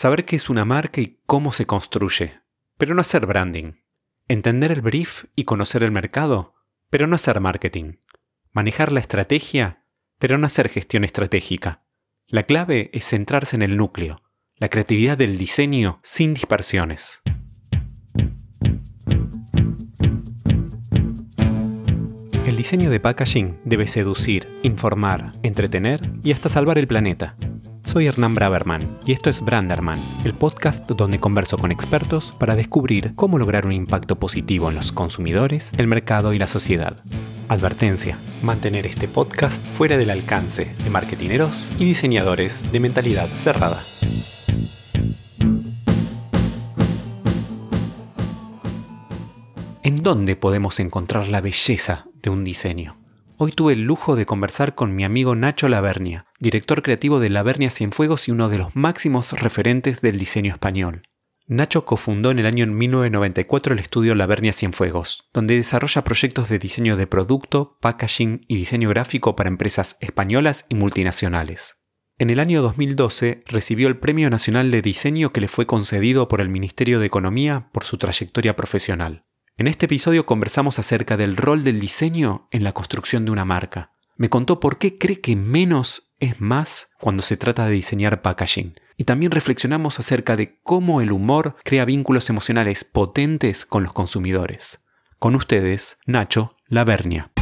Saber qué es una marca y cómo se construye, pero no hacer branding. Entender el brief y conocer el mercado, pero no hacer marketing. Manejar la estrategia, pero no hacer gestión estratégica. La clave es centrarse en el núcleo, la creatividad del diseño sin dispersiones. El diseño de packaging debe seducir, informar, entretener y hasta salvar el planeta. Soy Hernán Braverman y esto es Branderman, el podcast donde converso con expertos para descubrir cómo lograr un impacto positivo en los consumidores, el mercado y la sociedad. Advertencia, mantener este podcast fuera del alcance de marketineros y diseñadores de mentalidad cerrada. ¿En dónde podemos encontrar la belleza de un diseño? Hoy tuve el lujo de conversar con mi amigo Nacho Lavernia, director creativo de Lavernia Cienfuegos y uno de los máximos referentes del diseño español. Nacho cofundó en el año 1994 el estudio Lavernia Cienfuegos, donde desarrolla proyectos de diseño de producto, packaging y diseño gráfico para empresas españolas y multinacionales. En el año 2012 recibió el Premio Nacional de Diseño que le fue concedido por el Ministerio de Economía por su trayectoria profesional. En este episodio conversamos acerca del rol del diseño en la construcción de una marca. Me contó por qué cree que menos es más cuando se trata de diseñar packaging. Y también reflexionamos acerca de cómo el humor crea vínculos emocionales potentes con los consumidores. Con ustedes, Nacho Lavernia.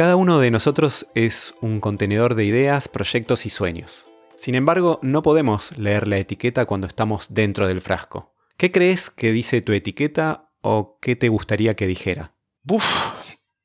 Cada uno de nosotros es un contenedor de ideas, proyectos y sueños. Sin embargo, no podemos leer la etiqueta cuando estamos dentro del frasco. ¿Qué crees que dice tu etiqueta o qué te gustaría que dijera? Uf,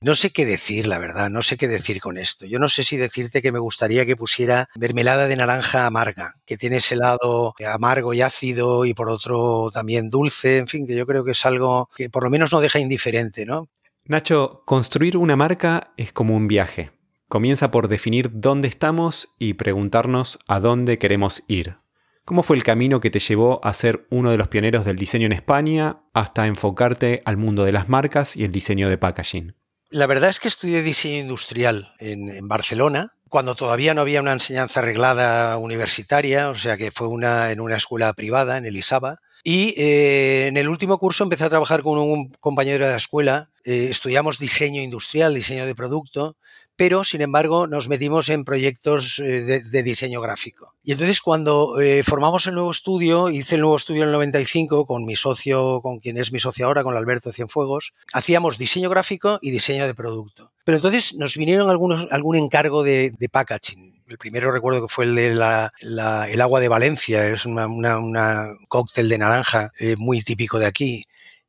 no sé qué decir, la verdad, no sé qué decir con esto. Yo no sé si decirte que me gustaría que pusiera mermelada de naranja amarga, que tiene ese lado amargo y ácido y por otro también dulce, en fin, que yo creo que es algo que por lo menos no deja indiferente, ¿no? Nacho, construir una marca es como un viaje. Comienza por definir dónde estamos y preguntarnos a dónde queremos ir. ¿Cómo fue el camino que te llevó a ser uno de los pioneros del diseño en España hasta enfocarte al mundo de las marcas y el diseño de packaging? La verdad es que estudié diseño industrial en, Barcelona, cuando todavía no había una enseñanza arreglada universitaria, o sea que fue una, en una escuela privada, en el ISABA. Y eh, en el último curso empecé a trabajar con un compañero de la escuela eh, estudiamos diseño industrial, diseño de producto, pero sin embargo nos metimos en proyectos eh, de, diseño gráfico. Y entonces cuando eh, formamos el nuevo estudio, hice el nuevo estudio en el 95 con mi socio, con quien es mi socio ahora, con Alberto Cienfuegos, hacíamos diseño gráfico y diseño de producto. Pero entonces nos vinieron algunos, algún encargo de, packaging. El primero recuerdo que fue el de la, el agua de Valencia, es una, una, cóctel de naranja muy típico de aquí.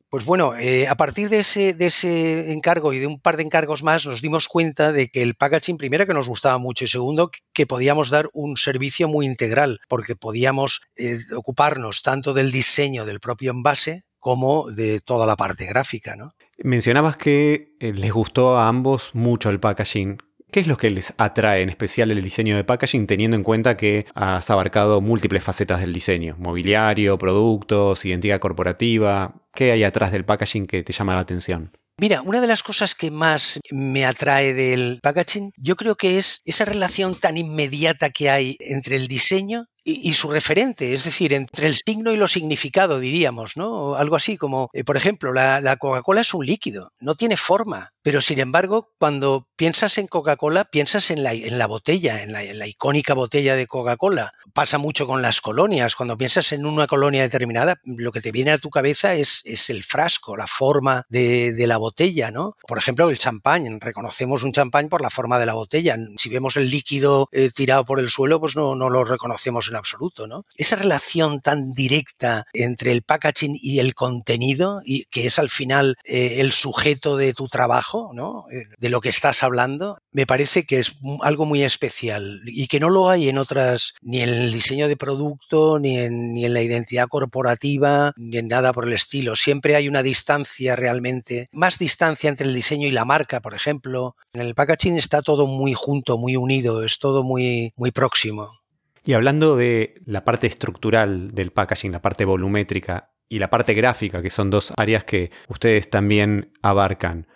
Pues bueno, eh, a partir de ese, de ese encargo y de un par de encargos más nos dimos cuenta de que el packaging, primero que nos gustaba mucho y segundo que podíamos dar un servicio muy integral porque podíamos eh, ocuparnos tanto del diseño del propio envase como de toda la parte gráfica. ¿no? Mencionabas que eh, les gustó a ambos mucho el packaging. ¿Qué es lo que les atrae en especial el diseño de packaging teniendo en cuenta que has abarcado múltiples facetas del diseño? Mobiliario, productos, identidad corporativa. ¿Qué hay atrás del packaging que te llama la atención? Mira, una de las cosas que más me atrae del packaging, yo creo que es esa relación tan inmediata que hay entre el diseño y, su referente, es decir, entre el signo y lo significado, diríamos, ¿no? Algo así como, eh, por ejemplo, la, Coca-Cola es un líquido, no tiene forma, pero sin embargo, cuando piensas en Coca-Cola, piensas en la, botella, en la, icónica botella de Coca-Cola. Pasa mucho con las colonias, cuando piensas en una colonia determinada, lo que te viene a tu cabeza es, el frasco, la forma de, la botella, ¿no? Por ejemplo, el champán, reconocemos un champán por la forma de la botella. Si vemos el líquido eh, tirado por el suelo, pues no, no lo reconocemos en absoluto, ¿no? Esa relación tan directa entre el packaging y el contenido, y que es al final eh, el sujeto de tu trabajo, ¿no? Eh, de lo que estás hablando, me parece que es algo muy especial y que no lo hay en otras, ni en el diseño de producto, ni en, ni en la identidad corporativa, ni en nada por el estilo. Siempre hay una distancia realmente, más distancia entre el diseño y la marca, por ejemplo. En el packaging está todo muy junto, muy unido, es todo muy, muy próximo. Y hablando de la parte estructural del packaging, la parte volumétrica y la parte gráfica, que son dos áreas que ustedes también abarcan,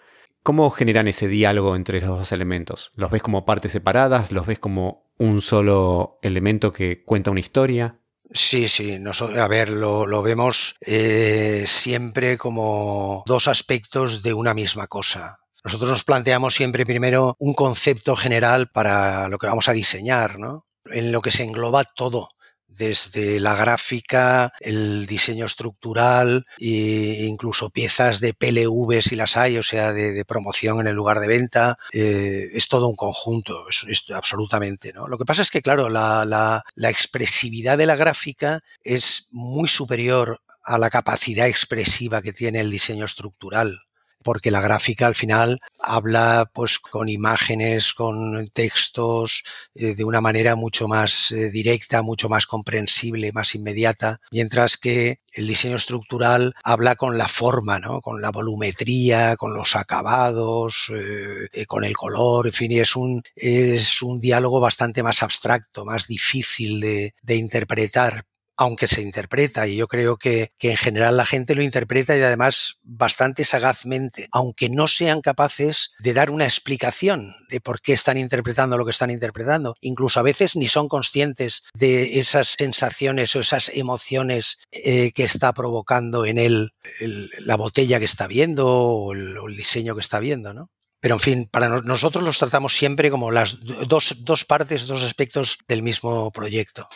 ¿Cómo generan ese diálogo entre los dos elementos? ¿Los ves como partes separadas? ¿Los ves como un solo elemento que cuenta una historia? Sí, sí, a ver, lo, vemos eh, siempre como dos aspectos de una misma cosa. Nosotros nos planteamos siempre primero un concepto general para lo que vamos a diseñar, ¿no? En lo que se engloba todo desde la gráfica, el diseño estructural e incluso piezas de PLV si las hay, o sea, de, promoción en el lugar de venta. Eh, es todo un conjunto, absolutamente. ¿no? Lo que pasa es que, claro, la, la expresividad de la gráfica es muy superior a la capacidad expresiva que tiene el diseño estructural porque la gráfica al final habla pues con imágenes, con textos eh, de una manera mucho más eh, directa, mucho más comprensible, más inmediata, mientras que el diseño estructural habla con la forma, ¿no? con la volumetría, con los acabados, eh, con el color, en fin, es un, es un diálogo bastante más abstracto, más difícil de, de interpretar aunque se interpreta, y yo creo que, en general la gente lo interpreta y además bastante sagazmente, aunque no sean capaces de dar una explicación de por qué están interpretando lo que están interpretando. Incluso a veces ni son conscientes de esas sensaciones o esas emociones eh, que está provocando en él la botella que está viendo o el, diseño que está viendo, ¿no? Pero en fin, para nosotros los tratamos siempre como las dos, dos partes, dos aspectos del mismo proyecto.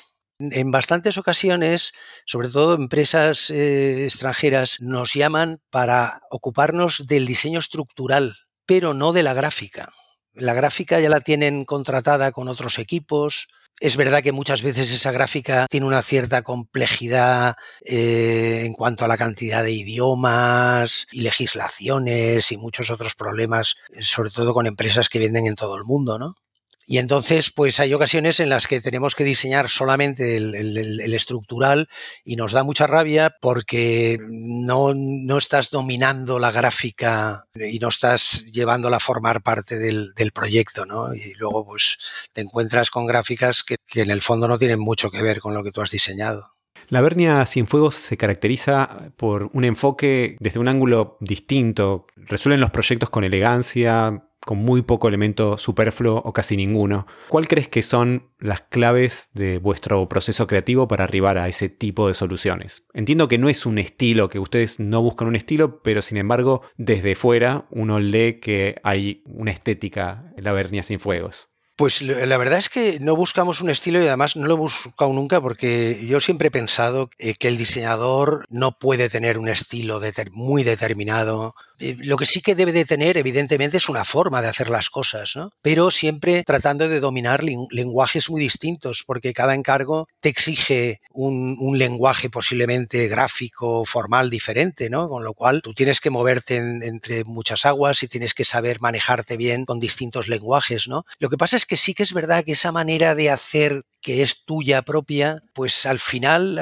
En bastantes ocasiones, sobre todo empresas eh, extranjeras, nos llaman para ocuparnos del diseño estructural, pero no de la gráfica. La gráfica ya la tienen contratada con otros equipos. Es verdad que muchas veces esa gráfica tiene una cierta complejidad eh, en cuanto a la cantidad de idiomas y legislaciones y muchos otros problemas, sobre todo con empresas que venden en todo el mundo, ¿no? Y entonces, pues hay ocasiones en las que tenemos que diseñar solamente el, estructural y nos da mucha rabia porque no, no, estás dominando la gráfica y no estás llevándola a formar parte del, proyecto, ¿no? Y luego, pues, te encuentras con gráficas que, que en el fondo no tienen mucho que ver con lo que tú has diseñado. La Vernia Cienfuegos se caracteriza por un enfoque desde un ángulo distinto. Resuelven los proyectos con elegancia, con muy poco elemento superfluo o casi ninguno. ¿Cuál crees que son las claves de vuestro proceso creativo para arribar a ese tipo de soluciones? Entiendo que no es un estilo, que ustedes no buscan un estilo, pero sin embargo, desde fuera uno lee que hay una estética en la Vernia sin fuegos. Pues la verdad es que no buscamos un estilo y además no lo he buscado nunca porque yo siempre he pensado eh, que el diseñador no puede tener un estilo muy determinado eh, lo que sí que debe de tener, evidentemente, es una forma de hacer las cosas, ¿no? Pero siempre tratando de dominar lenguajes muy distintos, porque cada encargo te exige un, lenguaje posiblemente gráfico, formal, diferente, ¿no? Con lo cual tú tienes que moverte entre muchas aguas y tienes que saber manejarte bien con distintos lenguajes, ¿no? Lo que pasa es que sí que es verdad que esa manera de hacer que es tuya propia, pues al final,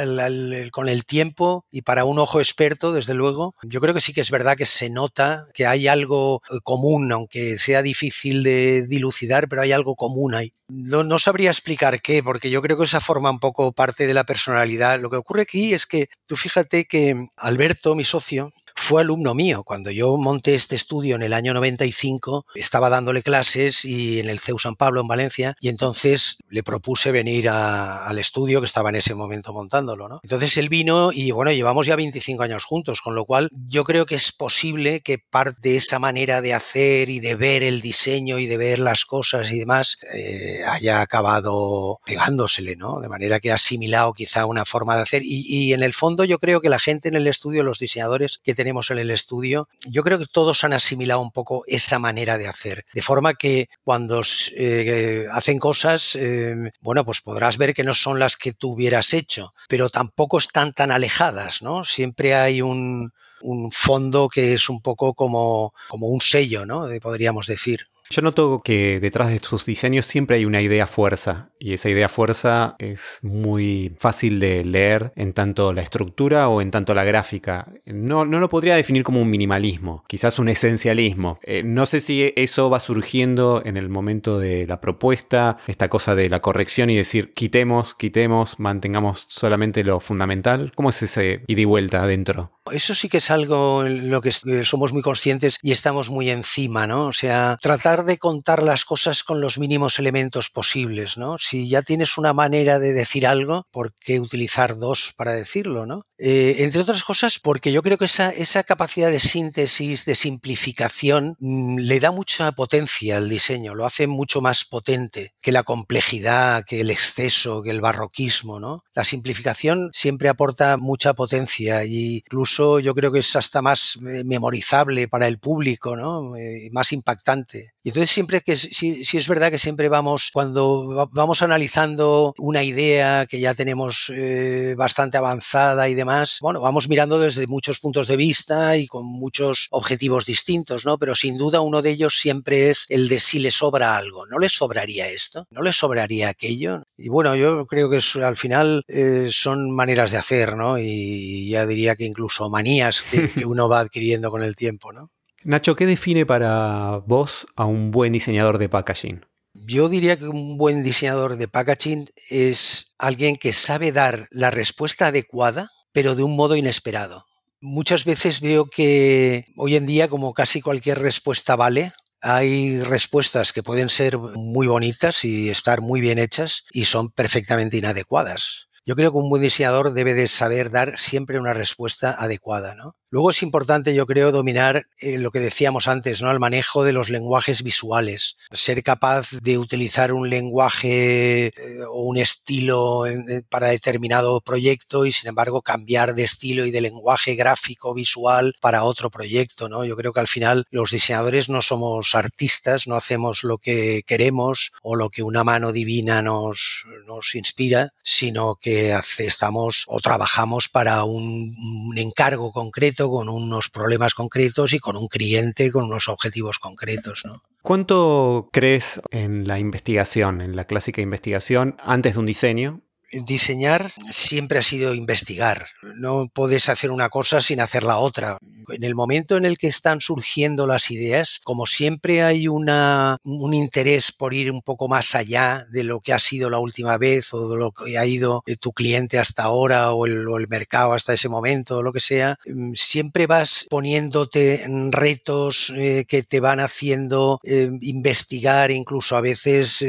con el tiempo y para un ojo experto, desde luego, yo creo que sí que es verdad que se nota que hay algo eh, común, aunque sea difícil de dilucidar, pero hay algo común ahí. No, no sabría explicar qué, porque yo creo que esa forma un poco parte de la personalidad. Lo que ocurre aquí es que tú fíjate que Alberto, mi socio, fue alumno mío. Cuando yo monté este estudio en el año 95, estaba dándole clases y en el CEU San Pablo, en Valencia, y entonces le propuse venir al estudio que estaba en ese momento montándolo. ¿no? Entonces él vino y bueno, llevamos ya 25 años juntos, con lo cual yo creo que es posible que parte de esa manera de hacer y de ver el diseño y de ver las cosas y demás eh, haya acabado pegándosele, ¿no? De manera que ha asimilado quizá una forma de hacer. Y, y en el fondo yo creo que la gente en el estudio, los diseñadores que tenemos en el estudio, yo creo que todos han asimilado un poco esa manera de hacer. De forma que cuando eh, hacen cosas, eh, bueno, pues podrás ver que no son las que tú hubieras hecho, pero tampoco están tan alejadas, ¿no? Siempre hay un, un fondo que es un poco como, como un sello, ¿no? podríamos decir. Yo noto que detrás de tus diseños siempre hay una idea fuerza y esa idea fuerza es muy fácil de leer en tanto la estructura o en tanto la gráfica. No, no lo podría definir como un minimalismo, quizás un esencialismo. Eh, no sé si eso va surgiendo en el momento de la propuesta, esta cosa de la corrección y decir quitemos, quitemos, mantengamos solamente lo fundamental. ¿Cómo es ese ida y vuelta adentro? Eso sí que es algo en lo que eh, somos muy conscientes y estamos muy encima, ¿no? O sea, tratar de contar las cosas con los mínimos elementos posibles, ¿no? Si ya tienes una manera de decir algo, ¿por qué utilizar dos para decirlo, ¿no? Eh, entre otras cosas, porque yo creo que esa, esa capacidad de síntesis, de simplificación, mm, le da mucha potencia al diseño, lo hace mucho más potente que la complejidad, que el exceso, que el barroquismo, ¿no? La simplificación siempre aporta mucha potencia y incluso yo creo que es hasta más eh, memorizable para el público, ¿no? Eh, más impactante. Y entonces siempre que sí, sí, es verdad que siempre vamos, cuando vamos analizando una idea que ya tenemos eh, bastante avanzada y demás, bueno, vamos mirando desde muchos puntos de vista y con muchos objetivos distintos, ¿no? Pero sin duda uno de ellos siempre es el de si le sobra algo. ¿No le sobraría esto? ¿No le sobraría aquello? Y bueno, yo creo que al final eh, son maneras de hacer, ¿no? Y ya diría que incluso manías que, que uno va adquiriendo con el tiempo, ¿no? Nacho, ¿qué define para vos a un buen diseñador de packaging? Yo diría que un buen diseñador de packaging es alguien que sabe dar la respuesta adecuada, pero de un modo inesperado. Muchas veces veo que hoy en día, como casi cualquier respuesta vale, hay respuestas que pueden ser muy bonitas y estar muy bien hechas y son perfectamente inadecuadas. Yo creo que un buen diseñador debe de saber dar siempre una respuesta adecuada, ¿no? Luego es importante, yo creo, dominar eh, lo que decíamos antes, ¿no? El manejo de los lenguajes visuales. Ser capaz de utilizar un lenguaje eh, o un estilo para determinado proyecto y, sin embargo, cambiar de estilo y de lenguaje gráfico, visual para otro proyecto, ¿no? Yo creo que al final los diseñadores no somos artistas, no hacemos lo que queremos o lo que una mano divina nos, nos inspira, sino que estamos o trabajamos para un encargo concreto con unos problemas concretos y con un cliente con unos objetivos concretos. ¿Cuánto crees en la investigación, en la clásica investigación, antes de un diseño? Diseñar siempre ha sido investigar. No puedes hacer una cosa sin hacer la otra. En el momento en el que están surgiendo las ideas, como siempre hay una, un interés por ir un poco más allá de lo que ha sido la última vez o de lo que ha ido eh, tu cliente hasta ahora o el, mercado hasta ese momento o lo que sea, mm, siempre vas poniéndote retos eh, que te van haciendo eh, investigar, incluso a veces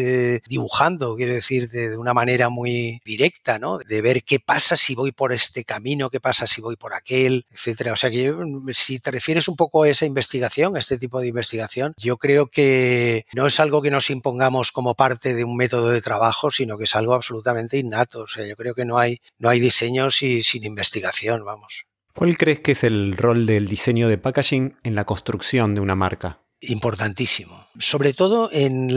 dibujando, quiero decir, de, una manera muy directa, ¿no? De ver qué pasa si voy por este camino, qué pasa si voy por aquel, etcétera. O sea que si te refieres un poco a esa investigación, a este tipo de investigación, yo creo que no es algo que nos impongamos como parte de un método de trabajo, sino que es algo absolutamente innato. O sea, yo creo que no hay, no hay diseño sin investigación, vamos. ¿Cuál crees que es el rol del diseño de packaging en la construcción de una marca? Importantísimo. Sobre todo en,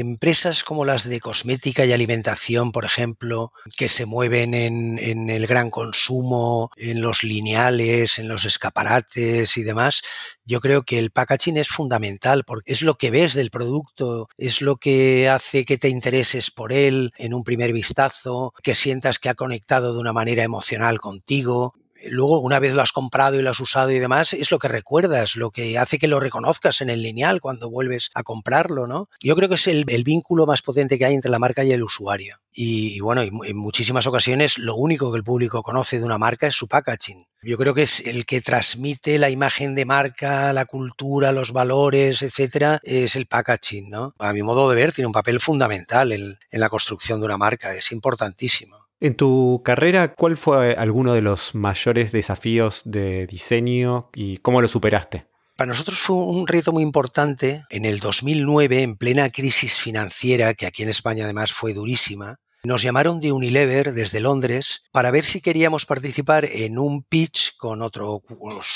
empresas como las de cosmética y alimentación, por ejemplo, que se mueven en, el gran consumo, en los lineales, en los escaparates y demás. Yo creo que el packaging es fundamental porque es lo que ves del producto, es lo que hace que te intereses por él en un primer vistazo, que sientas que ha conectado de una manera emocional contigo luego una vez lo has comprado y lo has usado y demás, es lo que recuerdas, lo que hace que lo reconozcas en el lineal cuando vuelves a comprarlo, ¿no? Yo creo que es el, vínculo más potente que hay entre la marca y el usuario. Y, bueno, en muchísimas ocasiones lo único que el público conoce de una marca es su packaging. Yo creo que es el que transmite la imagen de marca, la cultura, los valores, etcétera, es el packaging, ¿no? A mi modo de ver, tiene un papel fundamental en la construcción de una marca, es importantísimo. En tu carrera, ¿cuál fue alguno de los mayores desafíos de diseño y cómo lo superaste? Para nosotros fue un reto muy importante. En el 2009, en plena crisis financiera, que aquí en España además fue durísima, nos llamaron de Unilever desde Londres para ver si queríamos participar en un pitch con otros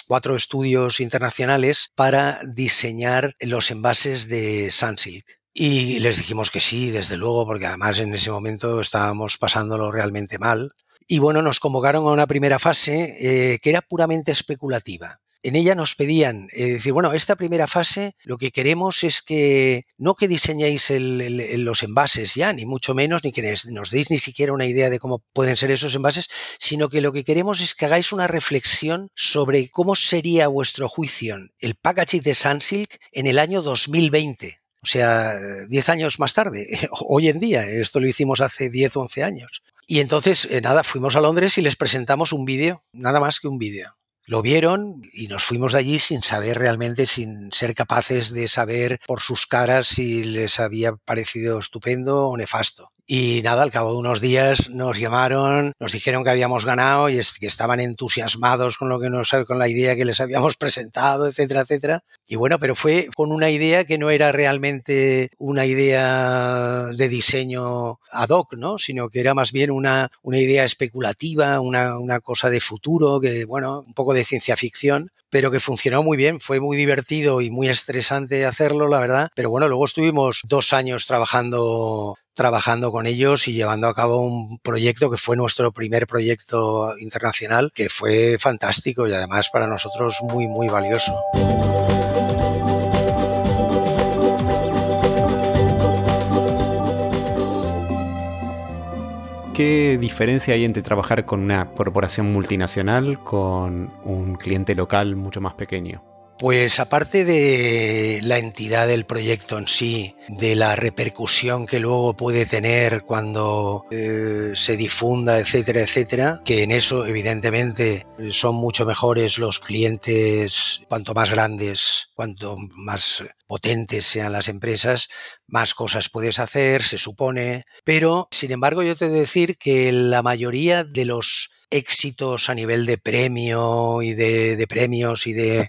cuatro estudios internacionales para diseñar los envases de Sunsilk. Y les dijimos que sí, desde luego, porque además en ese momento estábamos pasándolo realmente mal. Y bueno, nos convocaron a una primera fase eh, que era puramente especulativa. En ella nos pedían eh, decir, bueno, esta primera fase lo que queremos es que no que diseñéis los envases ya, ni mucho menos, ni que nos deis ni siquiera una idea de cómo pueden ser esos envases, sino que lo que queremos es que hagáis una reflexión sobre cómo sería vuestro juicio el packaging de Sunsilk en el año 2020. O sea, 10 años más tarde, hoy en día, esto lo hicimos hace 10 o 11 años. Y entonces, eh, nada, fuimos a Londres y les presentamos un vídeo, nada más que un vídeo. Lo vieron y nos fuimos de allí sin saber realmente, sin ser capaces de saber por sus caras si les había parecido estupendo o nefasto. Y nada, al cabo de unos días nos llamaron, nos dijeron que habíamos ganado y que estaban entusiasmados con lo que nos, con la idea que les habíamos presentado, etcétera, etcétera. Y bueno, pero fue con una idea que no era realmente una idea de diseño ad hoc, ¿no? Sino que era más bien una, una idea especulativa, una, una cosa de futuro, que bueno, un poco de ciencia ficción pero que funcionó muy bien, fue muy divertido y muy estresante hacerlo, la verdad. Pero bueno, luego estuvimos dos años trabajando trabajando con ellos y llevando a cabo un proyecto que fue nuestro primer proyecto internacional, que fue fantástico y además para nosotros muy, muy valioso. ¿Qué diferencia hay entre trabajar con una corporación multinacional con un cliente local mucho más pequeño? Pues aparte de la entidad del proyecto en sí, de la repercusión que luego puede tener cuando eh, se difunda, etcétera, etcétera, que en eso evidentemente son mucho mejores los clientes, cuanto más grandes, cuanto más potentes sean las empresas, más cosas puedes hacer, se supone. Pero, sin embargo, yo te he de decir que la mayoría de los éxitos a nivel de premio y de premios y de,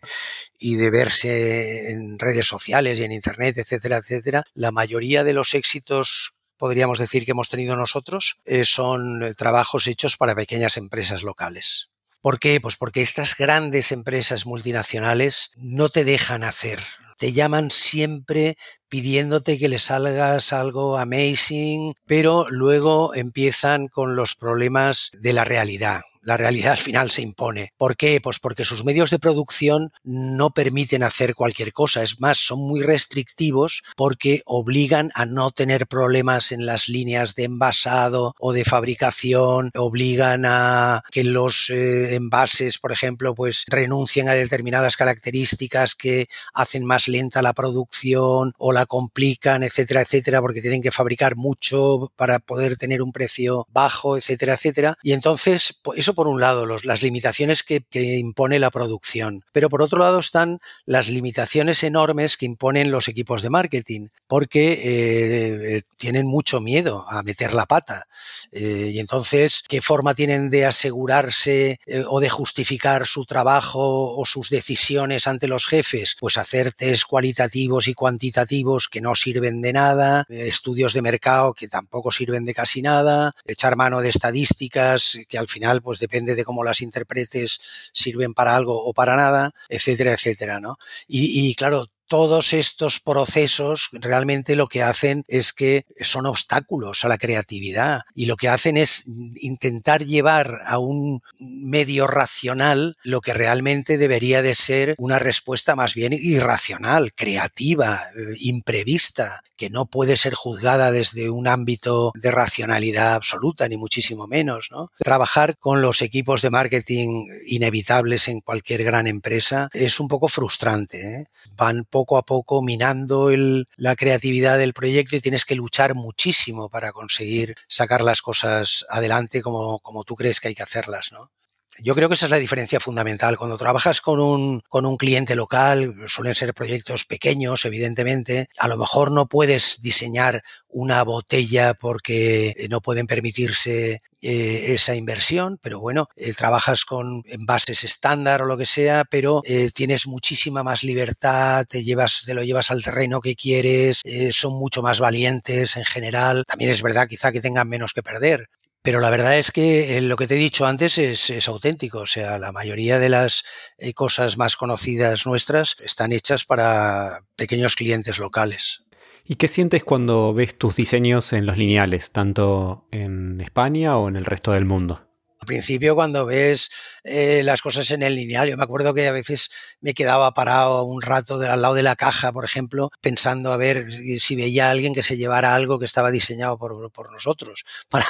y de verse en redes sociales y en Internet, etcétera, etcétera, la mayoría de los éxitos podríamos decir que hemos tenido nosotros eh, son eh, trabajos hechos para pequeñas empresas locales. ¿Por qué? Pues porque estas grandes empresas multinacionales no te dejan hacer. Te llaman siempre pidiéndote que les salgas algo amazing, pero luego empiezan con los problemas de la realidad la realidad al final se impone. ¿Por qué? Pues porque sus medios de producción no permiten hacer cualquier cosa. Es más, son muy restrictivos porque obligan a no tener problemas en las líneas de envasado o de fabricación, obligan a que los eh, envases, por ejemplo, pues renuncien a determinadas características que hacen más lenta la producción o la complican, etcétera, etcétera, porque tienen que fabricar mucho para poder tener un precio bajo, etcétera, etcétera. Y entonces, pues eso por un lado, las limitaciones que, impone la producción, pero por otro lado están las limitaciones enormes que imponen los equipos de marketing, porque eh, eh, tienen mucho miedo a meter la pata. Eh, y entonces, ¿qué forma tienen de asegurarse o de justificar su trabajo o sus decisiones ante los jefes? Pues hacer test cualitativos y cuantitativos que no sirven de nada, estudios de mercado que tampoco sirven de casi nada, echar mano de estadísticas que al final pues depende de cómo las interpretes, sirven para algo o para nada, etcétera, etcétera, ¿no? Y, y claro, todos estos procesos realmente lo que hacen es que son obstáculos a la creatividad y lo que hacen es intentar llevar a un medio racional lo que realmente debería de ser una respuesta más bien irracional, creativa, eh, imprevista, que no puede ser juzgada desde un ámbito de racionalidad absoluta, ni muchísimo menos. ¿no? Trabajar con los equipos de marketing inevitables en cualquier gran empresa es un poco frustrante. ¿eh? Van poco a poco minando la creatividad del proyecto y tienes que luchar muchísimo para conseguir sacar las cosas adelante como, como tú crees que hay que hacerlas. ¿no? Yo creo que esa es la diferencia fundamental. Cuando trabajas con un, con un cliente local, suelen ser proyectos pequeños, evidentemente, a lo mejor no puedes diseñar una botella porque no pueden permitirse eh, esa inversión, pero bueno, eh, trabajas con envases estándar o lo que sea, pero eh, tienes muchísima más libertad, te llevas, te lo llevas al terreno que quieres, son mucho más valientes en general. También es verdad quizá que tengan menos que perder, pero la verdad es que eh, lo que te he dicho antes es, auténtico. O sea, la mayoría de las eh, cosas más conocidas nuestras están hechas para pequeños clientes locales. ¿Y qué sientes cuando ves tus diseños en los lineales, tanto en España o en el resto del mundo? Al principio, cuando ves eh, las cosas en el lineal, yo me acuerdo que a veces me quedaba parado un rato al lado de la caja, por ejemplo, pensando a ver si veía a alguien que se llevara algo que estaba diseñado por, por nosotros, para,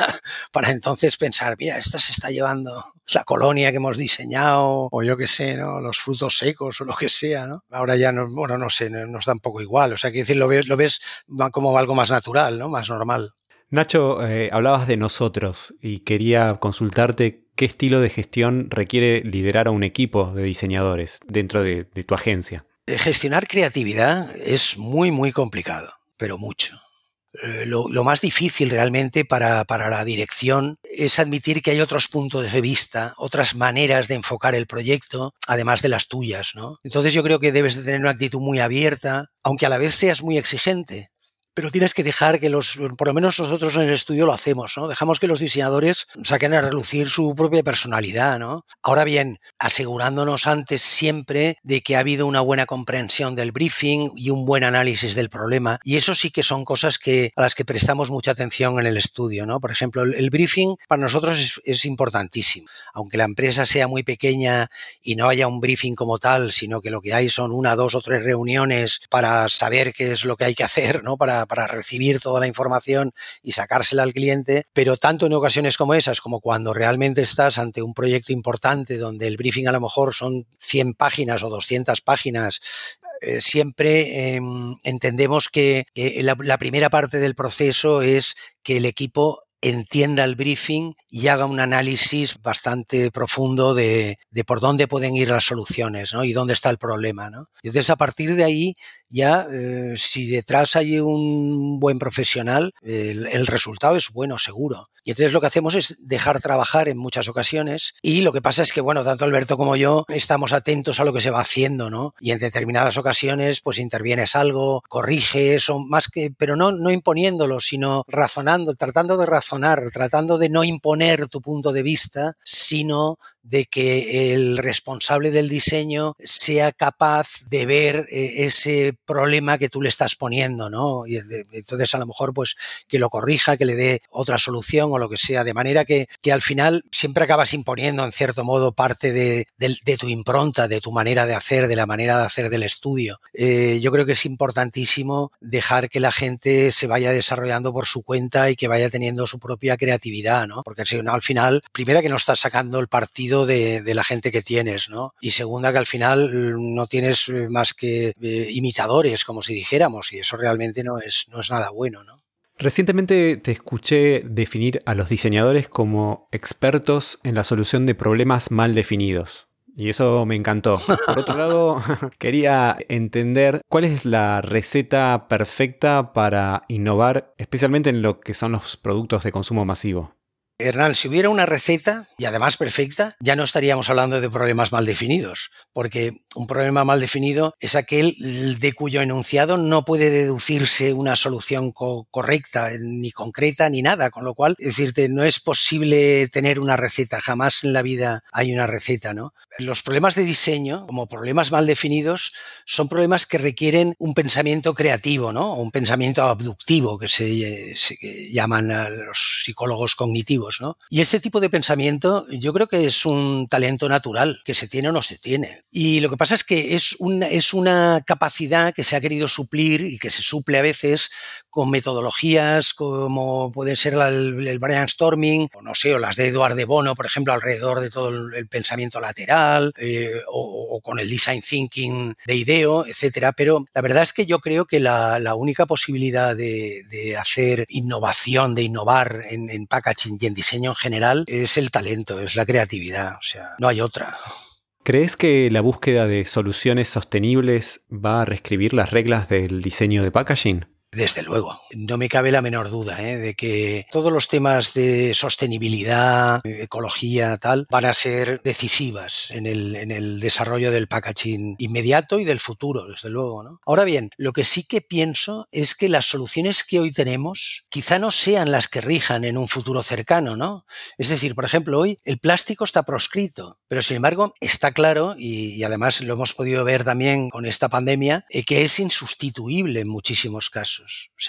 para entonces pensar, mira, esta se está llevando la colonia que hemos diseñado, o yo qué sé, ¿no? los frutos secos o lo que sea. ¿no? Ahora ya, no, bueno, no sé, nos da un poco igual. O sea, que decir, lo ves, lo ves como algo más natural, ¿no? más normal. Nacho, eh, hablabas de nosotros y quería consultarte qué estilo de gestión requiere liderar a un equipo de diseñadores dentro de, tu agencia. Eh, gestionar creatividad es muy, muy complicado, pero mucho. Eh, lo, más difícil realmente para, para, la dirección es admitir que hay otros puntos de vista, otras maneras de enfocar el proyecto, además de las tuyas, ¿no? Entonces yo creo que debes de tener una actitud muy abierta, aunque a la vez seas muy exigente pero tienes que dejar que los, por lo menos nosotros en el estudio lo hacemos, ¿no? Dejamos que los diseñadores saquen a relucir su propia personalidad, ¿no? Ahora bien, asegurándonos antes siempre de que ha habido una buena comprensión del briefing y un buen análisis del problema. Y eso sí que son cosas que, a las que prestamos mucha atención en el estudio, ¿no? Por ejemplo, el, briefing para nosotros es, es importantísimo. Aunque la empresa sea muy pequeña y no haya un briefing como tal, sino que lo que hay son una, dos o tres reuniones para saber qué es lo que hay que hacer, ¿no? Para para, recibir toda la información y sacársela al cliente, pero tanto en ocasiones como esas, como cuando realmente estás ante un proyecto importante donde el briefing a lo mejor son 100 páginas o 200 páginas, eh, siempre em, entendemos que, la, primera parte del proceso es que el equipo entienda el briefing y haga un análisis bastante profundo de, por dónde pueden ir las soluciones ¿no? y dónde está el problema. ¿no? Entonces, a partir de ahí, ya eh, si detrás hay un buen profesional, el, resultado es bueno, seguro. Y entonces lo que hacemos es dejar trabajar en muchas ocasiones y lo que pasa es que, bueno, tanto Alberto como yo estamos atentos a lo que se va haciendo, ¿no? Y en determinadas ocasiones, pues intervienes algo, corriges, o más que, pero no, no imponiéndolo, sino razonando, tratando de razonar, tratando de no imponer tu punto de vista, sino de que el responsable del diseño sea capaz de ver eh, ese problema que tú le estás poniendo, ¿no? Y entonces a lo mejor pues que lo corrija, que le dé otra solución o lo que sea, de manera que, que al final siempre acabas imponiendo en cierto modo parte de, tu impronta, de tu manera de hacer, de la manera de hacer del estudio. Eh, yo creo que es importantísimo dejar que la gente se vaya desarrollando por su cuenta y que vaya teniendo su propia creatividad, ¿no? Porque si no, al final, primera que no estás sacando el partido de, la gente que tienes, ¿no? Y segunda, que al final no tienes eh, más que eh, imitadores, como si dijéramos, y eso realmente no es, no es nada bueno, ¿no? Recientemente te escuché definir a los diseñadores como expertos en la solución de problemas mal definidos. Y eso me encantó. Por otro lado, quería entender cuál es la receta perfecta para innovar, especialmente en lo que son los productos de consumo masivo. Hernán, si hubiera una receta, y además perfecta, ya no estaríamos hablando de problemas mal definidos, porque un problema mal definido es aquel de cuyo enunciado no puede deducirse una solución correcta, ni concreta, ni nada, con lo cual, decirte, no es posible tener una receta, jamás en la vida hay una receta, ¿no? Los problemas de diseño, como problemas mal definidos, son problemas que requieren un pensamiento creativo, ¿no? Un pensamiento abductivo, que se, llaman los psicólogos cognitivos, ¿no? Y este tipo de pensamiento yo creo que es un talento natural, que se tiene o no se tiene. Y lo que pasa es que es una, es una capacidad que se ha querido suplir y que se suple a veces con metodologías como puede ser el, brainstorming, o no sé, o las de Eduard de Bono, por ejemplo, alrededor de todo el, pensamiento lateral, eh, o, con el design thinking de IDEO, etcétera. Pero la verdad es que yo creo que la, única posibilidad de, hacer innovación, de innovar en, en packaging y en diseño en general, es el talento, es la creatividad. O sea, no hay otra. ¿Crees que la búsqueda de soluciones sostenibles va a reescribir las reglas del diseño de packaging? Desde luego, no me cabe la menor duda ¿eh? de que todos los temas de sostenibilidad, ecología, tal, van a ser decisivas en el, en el desarrollo del packaging inmediato y del futuro, desde luego. ¿no? Ahora bien, lo que sí que pienso es que las soluciones que hoy tenemos quizá no sean las que rijan en un futuro cercano, ¿no? Es decir, por ejemplo, hoy el plástico está proscrito, pero sin embargo está claro, y, además lo hemos podido ver también con esta pandemia, eh, que es insustituible en muchísimos casos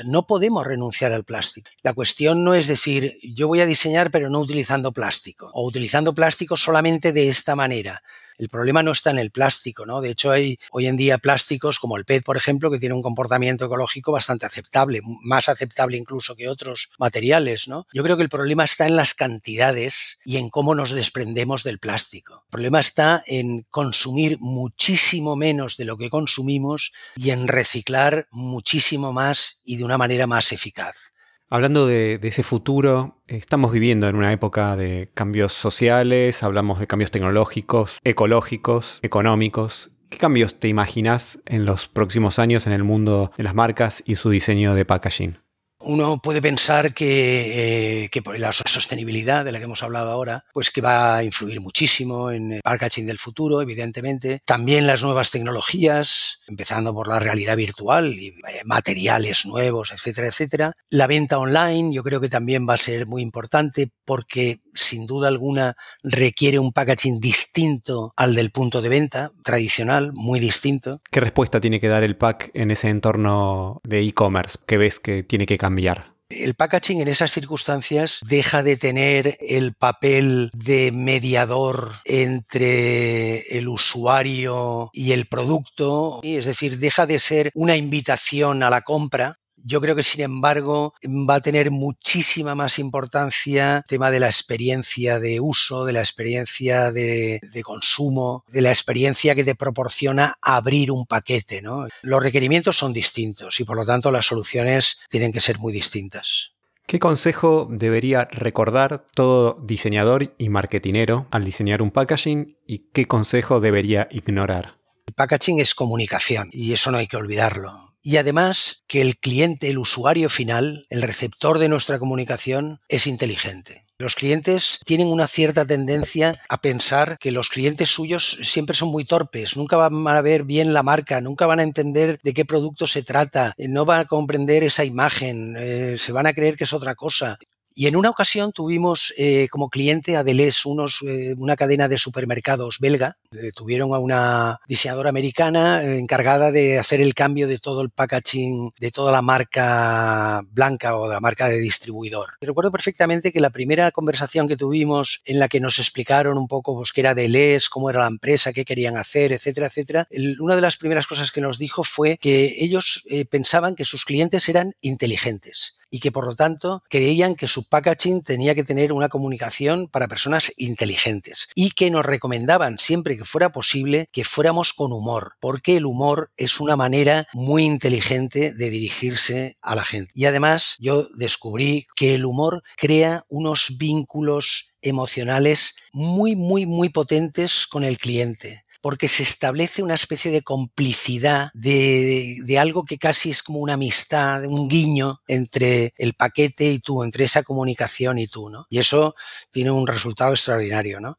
no podemos renunciar al plástico. La cuestión no es decir, yo voy a diseñar pero no utilizando plástico, o utilizando plástico solamente de esta manera. El problema no está en el plástico, ¿no? De hecho, hay hoy en día plásticos como el PET, por ejemplo, que tiene un comportamiento ecológico bastante aceptable, más aceptable incluso que otros materiales, ¿no? Yo creo que el problema está en las cantidades y en cómo nos desprendemos del plástico. El problema está en consumir muchísimo menos de lo que consumimos y en reciclar muchísimo más y de una manera más eficaz. Hablando de, ese futuro, estamos viviendo en una época de cambios sociales, hablamos de cambios tecnológicos, ecológicos, económicos. ¿Qué cambios te imaginas en los próximos años en el mundo de las marcas y su diseño de packaging? Uno puede pensar que, eh, la sostenibilidad de la que hemos hablado ahora, pues que va a influir muchísimo en el packaging del futuro, evidentemente. También las nuevas tecnologías, empezando por la realidad virtual y eh, materiales nuevos, etcétera, etcétera. La venta online, yo creo que también va a ser muy importante porque sin duda alguna requiere un packaging distinto al del punto de venta tradicional, muy distinto. ¿Qué respuesta tiene que dar el pack en ese entorno de e-commerce que ves que tiene que cambiar? El packaging en esas circunstancias deja de tener el papel de mediador entre el usuario y el producto, es decir, deja de ser una invitación a la compra yo creo que, sin embargo, va a tener muchísima más importancia el tema de la experiencia de uso, de la experiencia de, consumo, de la experiencia que te proporciona abrir un paquete. ¿no? Los requerimientos son distintos y, por lo tanto, las soluciones tienen que ser muy distintas. ¿Qué consejo debería recordar todo diseñador y marketinero al diseñar un packaging y qué consejo debería ignorar? El packaging es comunicación y eso no hay que olvidarlo y además que el cliente, el usuario final, el receptor de nuestra comunicación es inteligente. Los clientes tienen una cierta tendencia a pensar que los clientes suyos siempre son muy torpes, nunca van a ver bien la marca, nunca van a entender de qué producto se trata, no van a comprender esa imagen, eh, se van a creer que es otra cosa. Y en una ocasión tuvimos eh, como cliente a Deleuze, unos, eh, una cadena de supermercados belga. Eh, tuvieron a una diseñadora americana encargada de hacer el cambio de todo el packaging de toda la marca blanca o de la marca de distribuidor. Recuerdo perfectamente que la primera conversación que tuvimos en la que nos explicaron un poco pues, qué era Deleuze, cómo era la empresa, qué querían hacer, etcétera, etcétera, una de las primeras cosas que nos dijo fue que ellos pensaban que sus clientes eran inteligentes y que por lo tanto creían que su packaging tenía que tener una comunicación para personas inteligentes y que nos recomendaban siempre que fuera posible que fuéramos con humor, porque el humor es una manera muy inteligente de dirigirse a la gente. Y además yo descubrí que el humor crea unos vínculos emocionales muy, muy, muy potentes con el cliente porque se establece una especie de complicidad, de, de, algo que casi es como una amistad, un guiño entre el paquete y tú, entre esa comunicación y tú, ¿no? Y eso tiene un resultado extraordinario, ¿no?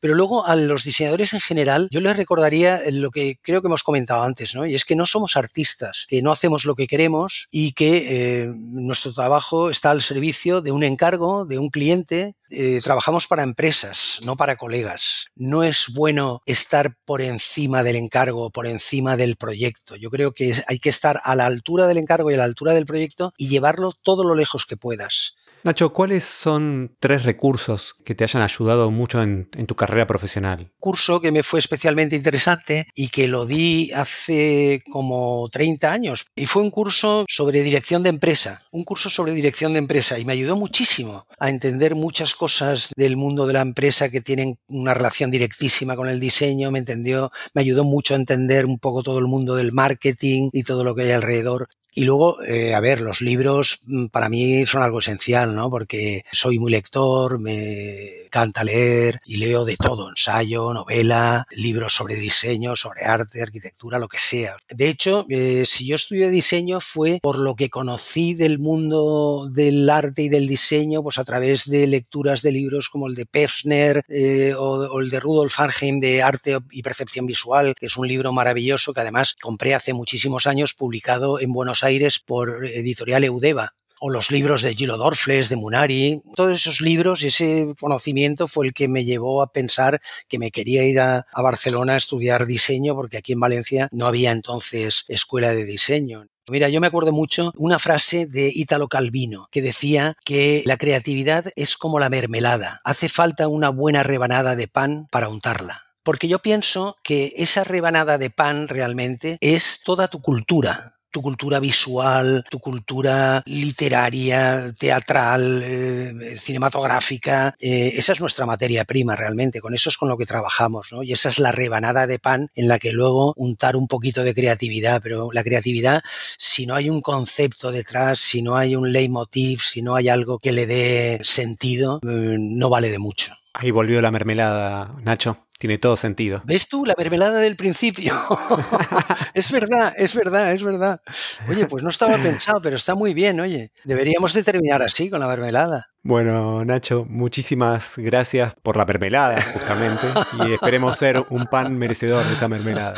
Pero luego a los diseñadores en general, yo les recordaría lo que creo que hemos comentado antes, ¿no? Y es que no somos artistas, que no hacemos lo que queremos y que eh, nuestro trabajo está al servicio de un encargo, de un cliente. Eh, trabajamos para empresas, no para colegas. No es bueno estar por encima del encargo, por encima del proyecto. Yo creo que hay que estar a la altura del encargo y a la altura del proyecto y llevarlo todo lo lejos que puedas. Nacho, ¿cuáles son tres recursos que te hayan ayudado mucho en, tu carrera profesional? Curso que me fue especialmente interesante y que lo di hace como 30 años. Y fue un curso sobre dirección de empresa, un curso sobre dirección de empresa y me ayudó muchísimo a entender muchas cosas del mundo de la empresa que tienen una relación directísima con el diseño, me entendió, me ayudó mucho a entender un poco todo el mundo del marketing y todo lo que hay alrededor. Y luego, eh, a ver, los libros mm, para mí son algo esencial, ¿no? Porque soy muy lector, me encanta leer y leo de todo, ensayo, novela, libros sobre diseño, sobre arte, arquitectura, lo que sea. De hecho, eh, si yo estudié diseño fue por lo que conocí del mundo del arte y del diseño, pues a través de lecturas de libros como el de Pefner eh, o, el de Rudolf Arnheim de Arte y Percepción Visual, que es un libro maravilloso que además compré hace muchísimos años, publicado en Buenos Aires por editorial Eudeva o los libros de Gilo Dorfles, de Munari, todos esos libros y ese conocimiento fue el que me llevó a pensar que me quería ir a, Barcelona a estudiar diseño, porque aquí en Valencia no había entonces escuela de diseño. Mira, yo me acuerdo mucho una frase de Italo Calvino que decía que la creatividad es como la mermelada, hace falta una buena rebanada de pan para untarla. Porque yo pienso que esa rebanada de pan realmente es toda tu cultura, tu cultura visual, tu cultura literaria, teatral, eh, cinematográfica. Eh, esa es nuestra materia prima realmente, con eso es con lo que trabajamos, ¿no? Y esa es la rebanada de pan en la que luego untar un poquito de creatividad, pero la creatividad, si no hay un concepto detrás, si no hay un leitmotiv, si no hay algo que le dé sentido, eh, no vale de mucho. Ahí volvió la mermelada, Nacho. Tiene todo sentido. ¿Ves tú la mermelada del principio? es verdad, es verdad, es verdad. Oye, pues no estaba pensado, pero está muy bien, oye. Deberíamos de terminar así con la mermelada. Bueno, Nacho, muchísimas gracias por la mermelada, justamente, y esperemos ser un pan merecedor de esa mermelada.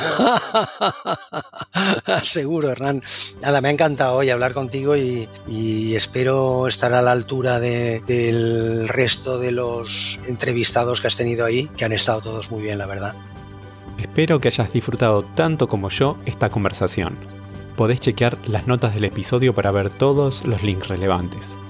Seguro, Hernán. Nada, me ha encantado hoy hablar contigo y, espero estar a la altura del resto de los entrevistados que has tenido ahí, que han estado todos muy bien, la verdad. Espero que hayas disfrutado tanto como yo esta conversación. Podés chequear las notas del episodio para ver todos los links relevantes.